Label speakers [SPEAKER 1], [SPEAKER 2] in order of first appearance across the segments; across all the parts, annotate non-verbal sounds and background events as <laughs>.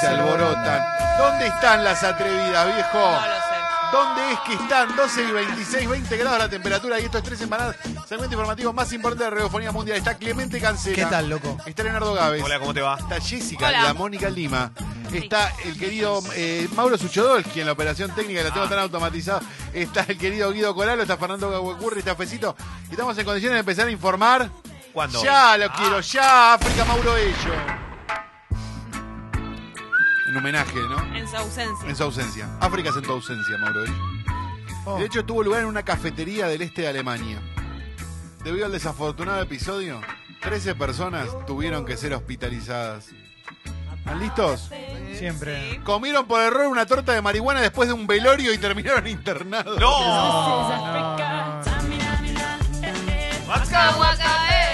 [SPEAKER 1] se alborotan. ¿Dónde están las atrevidas, viejo?
[SPEAKER 2] No lo sé.
[SPEAKER 1] ¿Dónde es que están? 12 y 26, 20 grados la temperatura y estos tres empanadas. Segmento informativo más importante de la radiofonía mundial. Está Clemente Cancela.
[SPEAKER 3] ¿Qué tal, loco?
[SPEAKER 1] Está Leonardo Gávez.
[SPEAKER 4] Hola, ¿cómo te va?
[SPEAKER 1] Está Jessica,
[SPEAKER 2] Hola.
[SPEAKER 1] la Mónica Lima. Está el querido eh, Mauro Suchodolski en la operación técnica, la tengo
[SPEAKER 4] Ah.
[SPEAKER 1] tan automatizado. Está el querido Guido Coralo, está Fernando Gahuecurri, está Fecito. Y estamos en condiciones de empezar a informar.
[SPEAKER 4] ¿Cuándo?
[SPEAKER 1] Ya lo
[SPEAKER 4] Ah.
[SPEAKER 1] quiero, ya, África Mauro Ello. En homenaje, ¿no?
[SPEAKER 2] En su ausencia.
[SPEAKER 1] En su ausencia. África es en tu ausencia, Mauro Ello.
[SPEAKER 3] Oh.
[SPEAKER 1] De hecho, tuvo lugar en una cafetería del este de Alemania. Debido al desafortunado episodio, 13 personas tuvieron que ser hospitalizadas. ¿Están listos?
[SPEAKER 3] Siempre.
[SPEAKER 1] Comieron por error una torta de marihuana después de un velorio y terminaron <laughs> internados.
[SPEAKER 4] ¡No!
[SPEAKER 3] No, no.
[SPEAKER 2] Waka, waka, eh.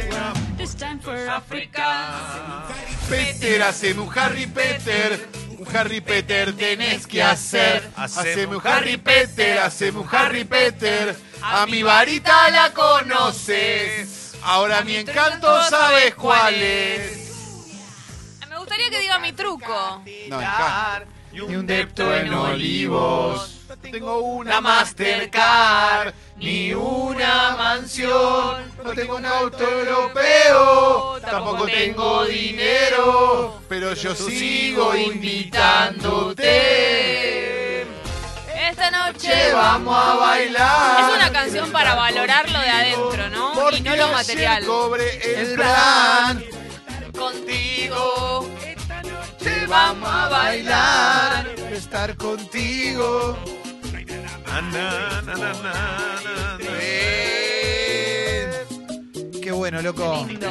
[SPEAKER 5] This time for Africa.
[SPEAKER 1] Peter, haceme un Harry Peter. Un Harry Peter tenés que hacer. Haceme un Harry Peter, haceme un Harry Peter. A mi varita la conoces. Ahora mi encanto sabes cuál es.
[SPEAKER 2] Me gustaría que diga mi truco.
[SPEAKER 1] No, encanto.
[SPEAKER 4] Y
[SPEAKER 3] un
[SPEAKER 1] depto en olivos. No tengo una Mastercard, ni una mansión. No tengo un auto europeo, tampoco tengo dinero. Pero yo sigo invitándote.
[SPEAKER 2] Esta noche
[SPEAKER 1] Che, vamos a bailar.
[SPEAKER 2] Es una canción para valorar lo de adentro, ¿no? Y no lo material.
[SPEAKER 1] cobré el plan.
[SPEAKER 2] Contigo.
[SPEAKER 1] Che, vamos a bailar. Estar contigo.
[SPEAKER 4] Na, na, na, na, na, na.
[SPEAKER 3] Qué bueno, loco.
[SPEAKER 2] Lindo.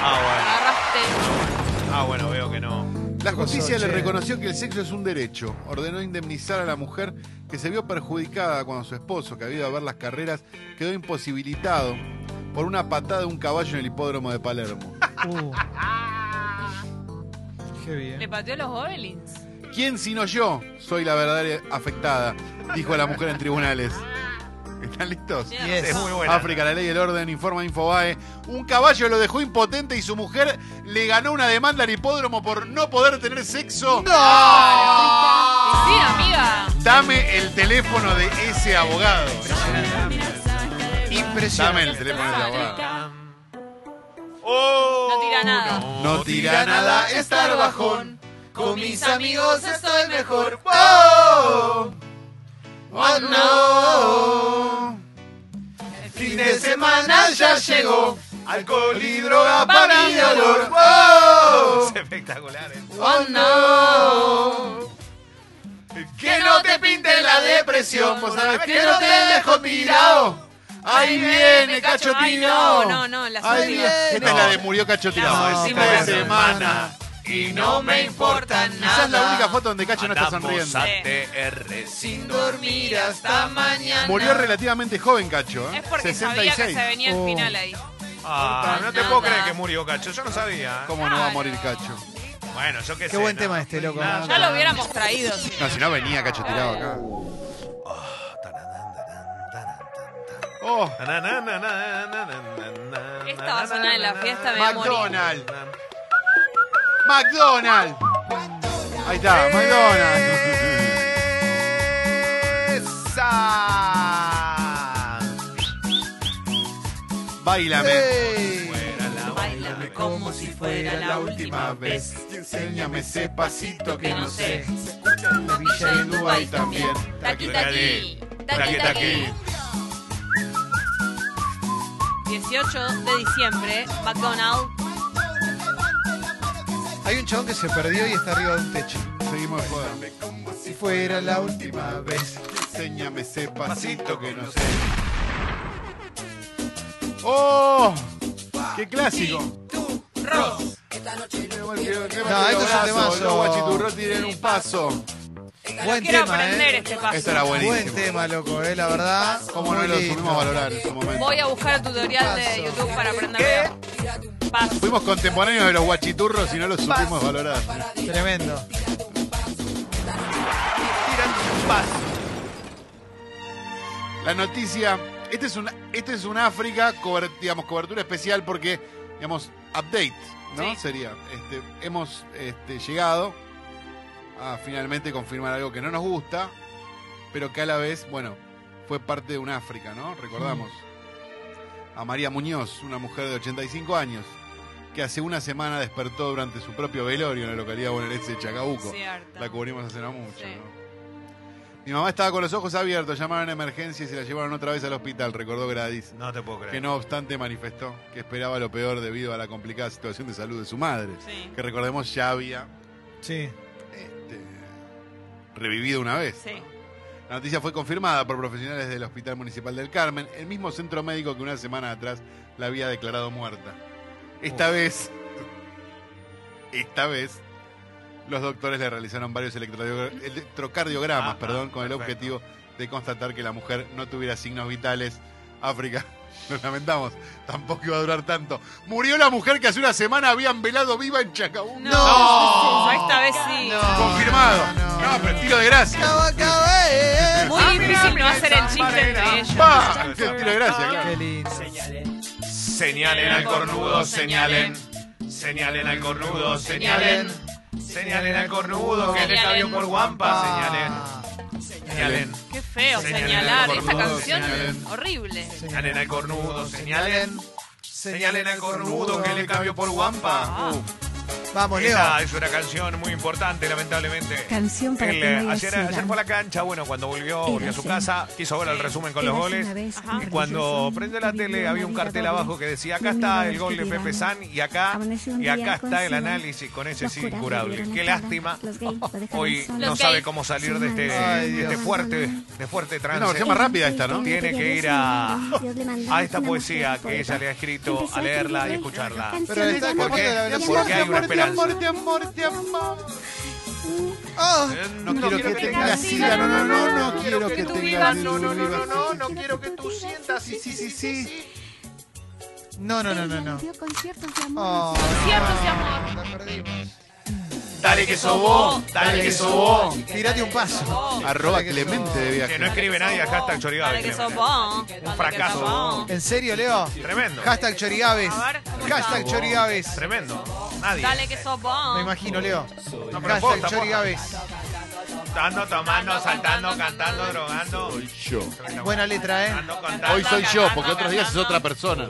[SPEAKER 4] Ah,
[SPEAKER 2] Agarraste.
[SPEAKER 4] bueno. Ah, bueno, veo que no.
[SPEAKER 1] La justicia le reconoció que el sexo es un derecho. Ordenó indemnizar a la mujer que se vio perjudicada cuando su esposo, que había ido a ver las carreras, quedó imposibilitado por una patada de un caballo en el hipódromo de Palermo.
[SPEAKER 3] Uh. <laughs> Qué
[SPEAKER 2] ¿Le
[SPEAKER 3] bien.
[SPEAKER 2] pateó los gobelins?
[SPEAKER 1] ¿Quién sino yo soy la verdadera afectada? Dijo la mujer en tribunales. ¿Están listos?
[SPEAKER 3] Yes.
[SPEAKER 4] Es muy buena.
[SPEAKER 1] África, la ley y el orden, informa Infobae. Un caballo lo dejó impotente y su mujer le ganó una demanda al hipódromo por no poder tener sexo.
[SPEAKER 2] Sí, amiga.
[SPEAKER 1] Dame el teléfono de ese abogado. Dame
[SPEAKER 3] Impresionante.
[SPEAKER 1] el teléfono de ese abogado.
[SPEAKER 4] Oh,
[SPEAKER 2] No tira nada.
[SPEAKER 1] No tira nada estar bajón.
[SPEAKER 2] Con mis amigos estoy mejor.
[SPEAKER 1] Oh, oh no. El fin de semana ya llegó. Alcohol y droga para mi dolor. Oh,
[SPEAKER 4] Es <laughs> espectacular. eh.
[SPEAKER 1] oh no. Que no te pinte la depresión. Vos sabés que no te dejo tirado. Ahí viene Cacho tirado.
[SPEAKER 2] no, no, no, la
[SPEAKER 1] Ahí viene. Esta es la de murió Cacho tirado.
[SPEAKER 2] Parece.
[SPEAKER 1] semana. Y no me importa nada. es la única foto donde Cacho no está sonriendo.
[SPEAKER 4] a TR sin
[SPEAKER 2] dormir hasta mañana.
[SPEAKER 1] Murió relativamente joven, Cacho. ¿eh?
[SPEAKER 2] Es porque sabía que
[SPEAKER 1] 66.
[SPEAKER 2] se venía el
[SPEAKER 3] Oh.
[SPEAKER 2] final ahí.
[SPEAKER 4] Ah, no te
[SPEAKER 2] Nada.
[SPEAKER 4] puedo creer que murió Cacho. Yo no sabía. ¿eh?
[SPEAKER 1] ¿Cómo no va a morir Cacho?
[SPEAKER 4] Bueno, yo qué sé.
[SPEAKER 3] Qué buen
[SPEAKER 4] ¿no?
[SPEAKER 3] tema este, loco.
[SPEAKER 4] Nada.
[SPEAKER 2] Ya lo hubiéramos traído. sí.
[SPEAKER 1] No, si no venía Cacho tirado acá. Oh,
[SPEAKER 4] na, na,
[SPEAKER 2] Esta va a sonar en la fiesta, me.
[SPEAKER 1] McDonald's. McDonald's. Ahí está, McDonald's.
[SPEAKER 4] Esa.
[SPEAKER 1] Bailame.
[SPEAKER 2] Como si fuera la última vez.
[SPEAKER 1] Y enséñame ese pasito que no sé.
[SPEAKER 3] La Villa
[SPEAKER 1] en Dubái también.
[SPEAKER 2] Taqui, taqui. Taqui,
[SPEAKER 1] Taqui, taqui.
[SPEAKER 2] taqui. 18 de diciembre, McDonald's.
[SPEAKER 3] Hay un chabón que se perdió y está arriba de un techo.
[SPEAKER 1] Seguimos jugando.
[SPEAKER 3] Si fuera la última vez.
[SPEAKER 1] Enséñame ese pasito que no sé. ¡Oh! ¡Qué clásico!
[SPEAKER 2] Ross.
[SPEAKER 1] No,
[SPEAKER 3] esto es un temazo.
[SPEAKER 1] Los guachiturros tienen un paso.
[SPEAKER 3] Buen
[SPEAKER 2] Quiero
[SPEAKER 3] tema,
[SPEAKER 2] aprender
[SPEAKER 3] ¿eh?
[SPEAKER 2] este paso.
[SPEAKER 1] Esto era buenísimo.
[SPEAKER 3] Buen tema, loco, ¿eh? La verdad.
[SPEAKER 1] ¿Cómo no
[SPEAKER 3] muy
[SPEAKER 1] lo
[SPEAKER 3] lindo.
[SPEAKER 1] supimos valorar en su momento?
[SPEAKER 2] Voy a buscar el tutorial de. YouTube para aprenderlo. Paso.
[SPEAKER 1] Fuimos contemporáneos de los guachiturros y no los supimos valorar.
[SPEAKER 3] Tremendo.
[SPEAKER 4] Tiran un paso.
[SPEAKER 1] La noticia, este es un, este es un África, cober- digamos, cobertura especial porque digamos, update, ¿no?
[SPEAKER 2] Sí.
[SPEAKER 1] Sería, este, hemos este, llegado a finalmente confirmar algo que no nos gusta, pero que a la vez, bueno, fue parte de un África, ¿no? Recordamos a María Muñoz, una mujer de 85 años, que hace una semana despertó durante su propio velorio en la localidad bonaerense de Chacabuco.
[SPEAKER 2] Cierto.
[SPEAKER 1] La cubrimos hace no mucho,
[SPEAKER 2] Sí.
[SPEAKER 1] ¿no? Mi mamá estaba con los ojos abiertos, llamaron a emergencia y se la llevaron otra vez al hospital, recordó Gradis.
[SPEAKER 4] No te puedo creer.
[SPEAKER 1] Que no obstante manifestó que esperaba lo peor debido a la complicada situación de salud de su madre.
[SPEAKER 2] Sí.
[SPEAKER 1] Que recordemos ya había
[SPEAKER 3] Sí.
[SPEAKER 1] este, revivido una vez.
[SPEAKER 2] Sí.
[SPEAKER 1] La noticia fue confirmada por profesionales del Hospital Municipal del Carmen, el mismo centro médico que una semana atrás la había declarado muerta. Esta vez, esta vez, los doctores le realizaron varios electrocardiogramas,
[SPEAKER 4] Ah,
[SPEAKER 1] perdón,
[SPEAKER 4] ah,
[SPEAKER 1] con el objetivo de constatar que la mujer no tuviera signos vitales. África, <laughs> lo lamentamos, tampoco iba a durar tanto. Murió la mujer que hace una semana habían velado viva en Chacabuco.
[SPEAKER 2] No. Esta vez sí.
[SPEAKER 1] Confirmado.
[SPEAKER 3] No.
[SPEAKER 1] No, pero tiro de gracia.
[SPEAKER 3] Eh.
[SPEAKER 2] Muy difícil no hacer el chiste entre ellos.
[SPEAKER 1] Pa, Tiro de gracia, claro.
[SPEAKER 3] Qué lindo.
[SPEAKER 4] Señalen al cornudo, señalen. Señalen al cornudo, señalen. Señalen al cornudo que le cabió por guampa. Señalen.
[SPEAKER 3] Ah,
[SPEAKER 4] Señalen.
[SPEAKER 2] Qué feo señalar.
[SPEAKER 1] cornudo,
[SPEAKER 2] canción horrible.
[SPEAKER 4] Señalen al cornudo, señalen. Señalen al cornudo que le cabió por guampa.
[SPEAKER 3] Vamos, Leo.
[SPEAKER 4] Esa es una canción muy importante, lamentablemente.
[SPEAKER 6] Canción para que
[SPEAKER 4] eh, ayer, ayer fue a la cancha, bueno, cuando volvió, volvió a su casa, quiso ver el resumen con los goles. Y cuando prende la tele había un cartel abajo que decía, acá está el gol de Pepe. San y acá y acá está el análisis con ese sí incurable. Qué lástima. <laughs> Hoy no sabe cómo salir de este, de este
[SPEAKER 3] Dios.
[SPEAKER 4] fuerte, de fuerte
[SPEAKER 1] Es una
[SPEAKER 4] trance.
[SPEAKER 1] versión más rápida esta, ¿no?
[SPEAKER 4] Tiene que ir a, a esta poesía que ella le ha escrito, a leerla y escucharla.
[SPEAKER 3] Pero le está
[SPEAKER 4] ¿Por qué?
[SPEAKER 3] cantando la
[SPEAKER 4] Porque hay una esperanza.
[SPEAKER 1] amor, de amor, de amor.
[SPEAKER 3] Oh,
[SPEAKER 1] No, quiero, que tengas sida, no, no, no, no quiero que tengas
[SPEAKER 2] vida,
[SPEAKER 1] no, no, no, no, no.
[SPEAKER 4] no quiero que tú sientas, sí, sí, sí, sí.
[SPEAKER 3] no, no, no, no, no.
[SPEAKER 6] Conciertos de amor.
[SPEAKER 3] Oh,
[SPEAKER 2] Conciertos de amor.
[SPEAKER 4] Dale que sobó, dale que sobó.
[SPEAKER 3] Tírate un paso.
[SPEAKER 1] Arroba
[SPEAKER 3] que
[SPEAKER 1] Clemente de
[SPEAKER 4] Que
[SPEAKER 1] viaje.
[SPEAKER 4] no escribe nadie a hashtag Chorigabe.
[SPEAKER 2] Dale que. Dale que
[SPEAKER 4] fracaso.
[SPEAKER 3] ¿En serio, Leo?
[SPEAKER 4] Tremendo.
[SPEAKER 3] Hashtag Chorigaves. Hashtag Chorigaves.
[SPEAKER 4] Tremendo. Nadie.
[SPEAKER 2] Dale que sos bon.
[SPEAKER 3] Me imagino, Leo.
[SPEAKER 4] No,
[SPEAKER 3] Hashtag. Chorigaves.
[SPEAKER 4] Dando, tomando, saltando, cantando, drogando.
[SPEAKER 1] Soy yo.
[SPEAKER 3] Buena letra, ¿eh?
[SPEAKER 1] Hoy soy yo, porque otros días es otra persona.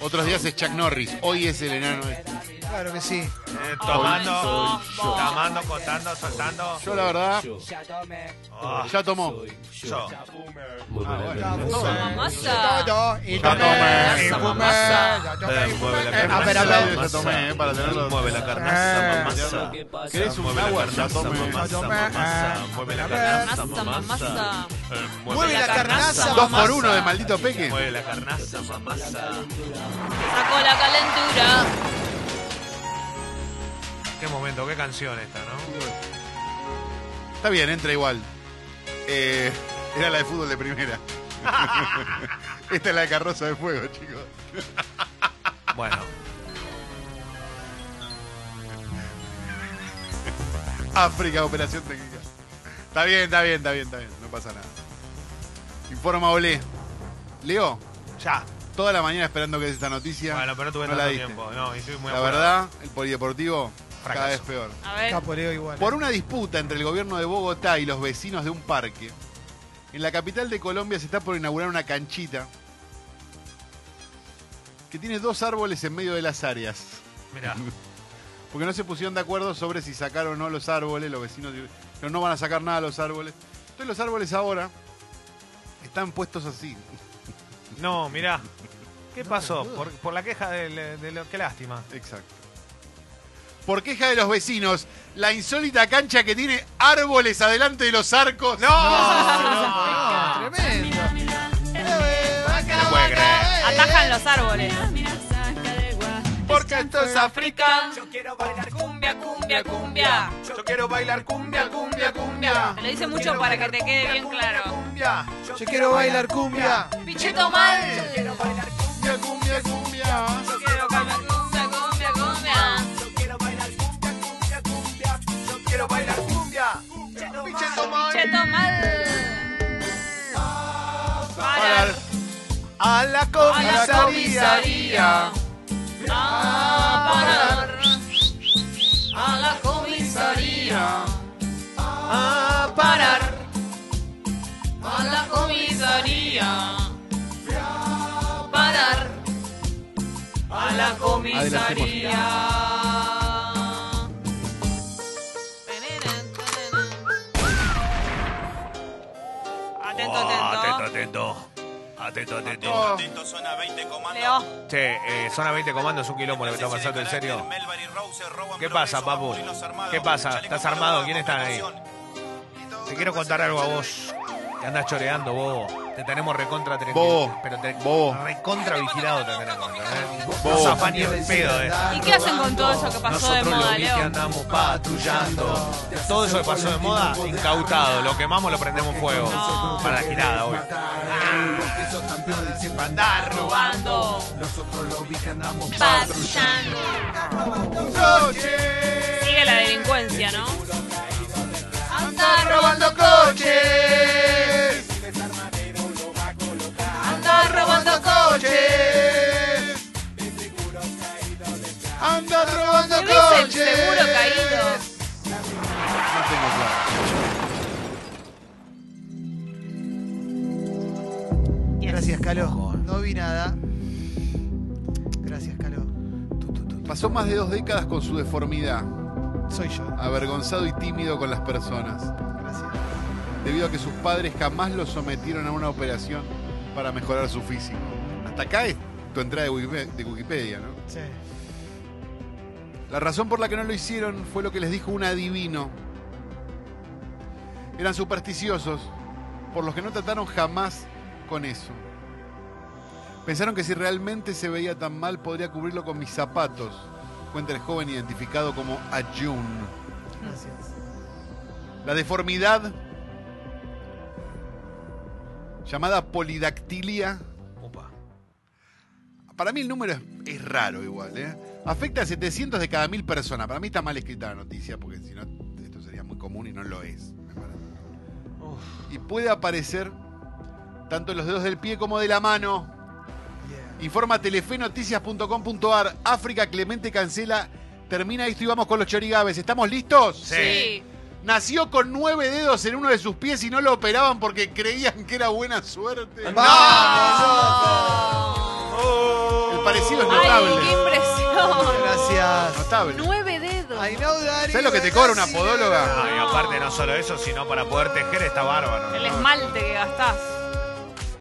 [SPEAKER 1] Otros días es Chuck Norris. Hoy es el enano este.
[SPEAKER 3] Claro que sí.
[SPEAKER 4] Eh, tomando, tomando, contando, soltando.
[SPEAKER 1] Yo, la verdad,
[SPEAKER 4] Ah,
[SPEAKER 1] ya tomó.
[SPEAKER 4] yo.
[SPEAKER 2] Mamasa.
[SPEAKER 3] Todo. Y
[SPEAKER 1] Ya
[SPEAKER 3] tomé,
[SPEAKER 1] tomé.
[SPEAKER 3] y fumé,
[SPEAKER 4] Masa.
[SPEAKER 3] ya tomé, y
[SPEAKER 4] Eh, mueve la
[SPEAKER 3] fumé.
[SPEAKER 4] carnaza,
[SPEAKER 3] A ver, a ver.
[SPEAKER 1] Ya tomé, eh, para tenerlo.
[SPEAKER 4] Mueve la carnaza,
[SPEAKER 3] Eh.
[SPEAKER 4] mamasa.
[SPEAKER 1] ¿Querés un
[SPEAKER 4] Mueve la
[SPEAKER 1] agua? Ya
[SPEAKER 4] carnaza,
[SPEAKER 1] tomé.
[SPEAKER 4] mamasa,
[SPEAKER 3] Ya tomé.
[SPEAKER 4] mamasa.
[SPEAKER 3] Eh.
[SPEAKER 4] Mueve la carnaza,
[SPEAKER 2] Mamasa.
[SPEAKER 4] Eh,
[SPEAKER 3] Mueve la carnaza,
[SPEAKER 1] Dos por uno de maldito peque.
[SPEAKER 4] Mueve la carnaza, mamasa.
[SPEAKER 2] Sacó la calentura.
[SPEAKER 4] Qué momento, qué canción esta, ¿no?
[SPEAKER 1] Está bien, entra igual. Eh, era la de fútbol de primera. <laughs> Esta es la de carroza de fuego, chicos.
[SPEAKER 4] Bueno,
[SPEAKER 1] África, operación técnica. Está bien, está bien, está bien, está bien. No pasa nada. Informa Olé. Leo,
[SPEAKER 4] ya.
[SPEAKER 1] toda la mañana esperando que des esta noticia.
[SPEAKER 4] Bueno, pero no tuve
[SPEAKER 1] no la
[SPEAKER 4] tanto
[SPEAKER 1] diste.
[SPEAKER 4] tiempo. No, y estoy muy
[SPEAKER 1] La
[SPEAKER 4] apurado.
[SPEAKER 1] verdad, el polideportivo cada vez peor.
[SPEAKER 2] A ver.
[SPEAKER 3] Capo, Leo igual.
[SPEAKER 1] Por una disputa entre el gobierno de Bogotá y los vecinos de un parque, en la capital de Colombia se está por inaugurar una canchita que tiene dos árboles en medio de las áreas.
[SPEAKER 4] Mirá. <laughs>
[SPEAKER 1] Porque no se pusieron de acuerdo sobre si sacar o no los árboles, los vecinos pero no van a sacar nada los árboles. Entonces los árboles ahora están puestos así.
[SPEAKER 4] No, mirá. <laughs> ¿Qué pasó? Por, por la queja del- de, lo Qué lástima.
[SPEAKER 1] Exacto. Por queja de los vecinos, la insólita cancha que tiene árboles adelante de los arcos. ¡No!
[SPEAKER 3] No, tremendo.
[SPEAKER 4] No puede creer.
[SPEAKER 2] Atajan los árboles.
[SPEAKER 1] Porque esto es África.
[SPEAKER 2] Yo quiero bailar cumbia, cumbia, cumbia.
[SPEAKER 4] Yo quiero bailar cumbia, cumbia, cumbia.
[SPEAKER 2] Te lo dice mucho para que te quede bien claro.
[SPEAKER 4] Cumbia.
[SPEAKER 3] Yo quiero bailar cumbia.
[SPEAKER 2] Pichito mal.
[SPEAKER 1] Cumbia, cumbia, cumbia.
[SPEAKER 2] Yo quiero
[SPEAKER 4] A la comisaría. A parar. A la comisaría. A parar.
[SPEAKER 2] A la comisaría.
[SPEAKER 4] A parar.
[SPEAKER 2] A la
[SPEAKER 4] comisaría.
[SPEAKER 2] Ah, atento,
[SPEAKER 4] atento.
[SPEAKER 2] Atento,
[SPEAKER 4] atento.
[SPEAKER 1] Oh,
[SPEAKER 6] Atento, zona 20, comando.
[SPEAKER 2] Leo.
[SPEAKER 4] Che, eh, zona 20 comando es un quilombo lo que está pasando, en serio. ¿Qué pasa, papu? ¿Qué pasa? ¿Estás armado? ¿Quién están ahí? Te quiero contar algo a vos. Te andas choreando, bobo. Te tenemos recontra tres
[SPEAKER 1] Bobo.
[SPEAKER 4] Pero te
[SPEAKER 1] Bobo.
[SPEAKER 4] recontra vigilado te tenemos. No
[SPEAKER 1] Bobo.
[SPEAKER 4] zafás ni en pedo, eh.
[SPEAKER 2] ¿Y qué hacen con todo eso que pasó de
[SPEAKER 4] Nosotros
[SPEAKER 2] moda,
[SPEAKER 4] los vi que
[SPEAKER 2] Leo?
[SPEAKER 4] andamos patrullando. Todo eso que pasó de moda, incautado. Lo quemamos, lo prendemos fuego.
[SPEAKER 2] No.
[SPEAKER 4] Para la girada hoy. Para andar robando.
[SPEAKER 2] Robando. Patrullando. Sigue la delincuencia, ¿no?
[SPEAKER 1] ¡Anda robando coches! Coches! ¡Anda robando
[SPEAKER 2] ¿Qué dice el
[SPEAKER 1] coches!
[SPEAKER 2] seguro caído?
[SPEAKER 1] No tengo claro.
[SPEAKER 3] Gracias, Caló. No vi nada. Gracias, Caló.
[SPEAKER 1] Pasó más de dos décadas con su deformidad,
[SPEAKER 3] Soy yo.
[SPEAKER 1] avergonzado y tímido con las personas,
[SPEAKER 3] Gracias.
[SPEAKER 1] debido a que sus padres jamás lo sometieron a una operación para mejorar su físico. Hasta acá es tu entrada de Wikipe- de Wikipedia, ¿no?
[SPEAKER 3] Sí.
[SPEAKER 1] La razón por la que no lo hicieron fue lo que les dijo un adivino. Eran supersticiosos, por los que no trataron jamás con eso. Pensaron que si realmente se veía tan mal podría cubrirlo con mis zapatos, cuenta el joven identificado como Ayun.
[SPEAKER 3] Gracias.
[SPEAKER 1] La deformidad, llamada polidactilia,
[SPEAKER 4] Upa.
[SPEAKER 1] para mí el número es, es raro igual, ¿eh? Afecta a 700 de cada mil personas. Para mí está mal escrita la noticia, porque si no, esto sería muy común y no lo es. me parece. Y puede aparecer tanto en los dedos del pie como de la mano.
[SPEAKER 3] Yeah.
[SPEAKER 1] Informa telefenoticias.com.ar. África Clemente cancela. Termina esto y vamos con los chorigabes. ¿Estamos listos?
[SPEAKER 2] Sí.
[SPEAKER 1] Nació con nueve dedos en uno de sus pies y no lo operaban porque creían que era buena suerte. El parecido es
[SPEAKER 2] Ay,
[SPEAKER 1] notable.
[SPEAKER 2] qué impresión.
[SPEAKER 3] Gracias.
[SPEAKER 1] Notable.
[SPEAKER 2] Nueve dedos.
[SPEAKER 3] Know that
[SPEAKER 1] ¿Sabes lo que te cobra una podóloga?
[SPEAKER 4] Ah, y aparte no solo eso, sino para poder tejer está bárbaro.
[SPEAKER 2] El
[SPEAKER 4] ¿no?
[SPEAKER 2] esmalte que gastás.